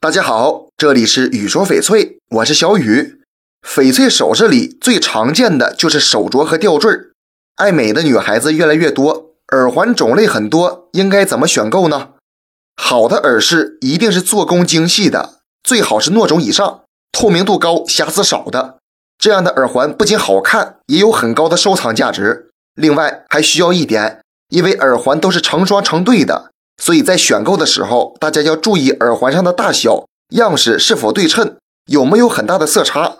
大家好，这里是雨说翡翠，我是小雨。翡翠首饰里最常见的就是手镯和吊坠儿。爱美的女孩子越来越多，耳环种类很多，应该怎么选购呢？好的耳饰一定是做工精细的，最好是糯种以上，透明度高，瑕疵少的。这样的耳环不仅好看，也有很高的收藏价值。另外还需要一点，因为耳环都是成双成对的。所以在选购的时候，大家要注意耳环上的大小、样式是否对称，有没有很大的色差。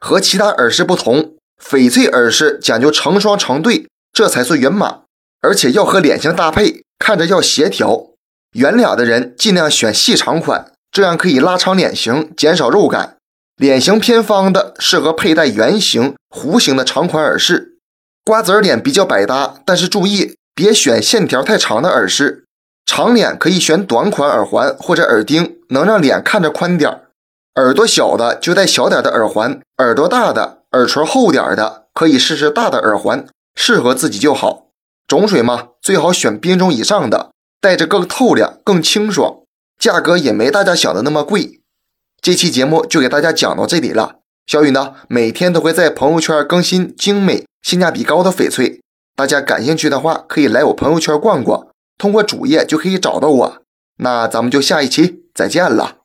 和其他耳饰不同，翡翠耳饰讲究成双成对，这才算圆满，而且要和脸型搭配，看着要协调。圆脸的人尽量选细长款，这样可以拉长脸型，减少肉感。脸型偏方的适合佩戴圆形、弧形的长款耳饰。瓜子脸比较百搭，但是注意别选线条太长的耳饰。长脸可以选短款耳环或者耳钉，能让脸看着宽点儿。耳朵小的就戴小点的耳环，耳朵大的、耳垂厚点的可以试试大的耳环，适合自己就好。种水嘛，最好选冰种以上的，戴着更透亮、更清爽，价格也没大家想的那么贵。这期节目就给大家讲到这里了。小雨呢，每天都会在朋友圈更新精美、性价比高的翡翠，大家感兴趣的话，可以来我朋友圈逛逛。通过主页就可以找到我，那咱们就下一期再见了。